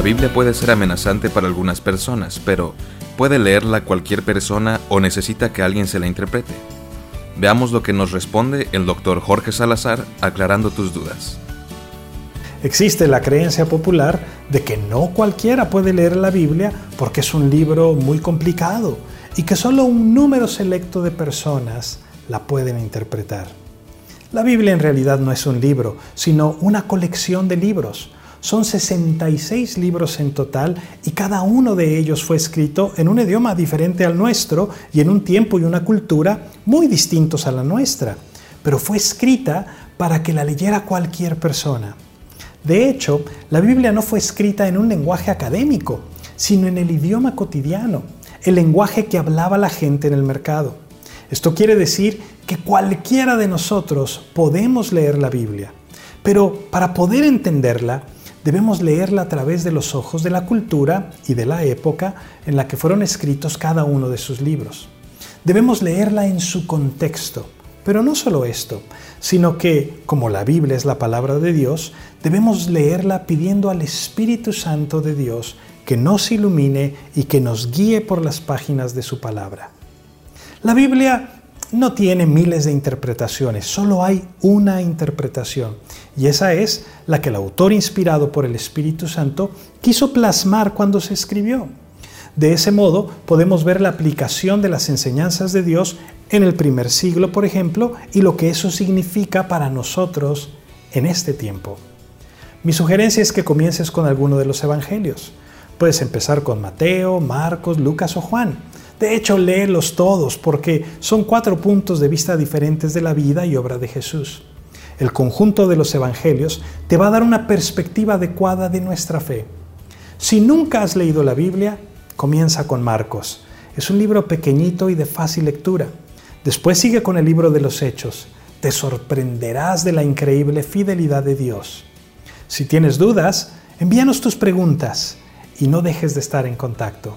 Biblia puede ser amenazante para algunas personas, pero ¿puede leerla cualquier persona o necesita que alguien se la interprete? Veamos lo que nos responde el doctor Jorge Salazar aclarando tus dudas. Existe la creencia popular de que no cualquiera puede leer la Biblia porque es un libro muy complicado y que solo un número selecto de personas la pueden interpretar. La Biblia en realidad no es un libro, sino una colección de libros. Son 66 libros en total y cada uno de ellos fue escrito en un idioma diferente al nuestro y en un tiempo y una cultura muy distintos a la nuestra, pero fue escrita para que la leyera cualquier persona. De hecho, la Biblia no fue escrita en un lenguaje académico, sino en el idioma cotidiano, el lenguaje que hablaba la gente en el mercado. Esto quiere decir que cualquiera de nosotros podemos leer la Biblia, pero para poder entenderla, debemos leerla a través de los ojos de la cultura y de la época en la que fueron escritos cada uno de sus libros. Debemos leerla en su contexto, pero no solo esto, sino que, como la Biblia es la palabra de Dios, debemos leerla pidiendo al Espíritu Santo de Dios que nos ilumine y que nos guíe por las páginas de su palabra. La Biblia no tiene miles de interpretaciones, solo hay una interpretación, y esa es la que el autor inspirado por el Espíritu Santo quiso plasmar cuando se escribió. De ese modo podemos ver la aplicación de las enseñanzas de Dios en el primer siglo, por ejemplo, y lo que eso significa para nosotros en este tiempo. Mi sugerencia es que comiences con alguno de los evangelios. Puedes empezar con Mateo, Marcos, Lucas o Juan. De hecho, léelos todos porque son cuatro puntos de vista diferentes de la vida y obra de Jesús. El conjunto de los evangelios te va a dar una perspectiva adecuada de nuestra fe. Si nunca has leído la Biblia, comienza con Marcos. Es un libro pequeñito y de fácil lectura. Después sigue con el libro de los Hechos. Te sorprenderás de la increíble fidelidad de Dios. Si tienes dudas, envíanos tus preguntas y no dejes de estar en contacto.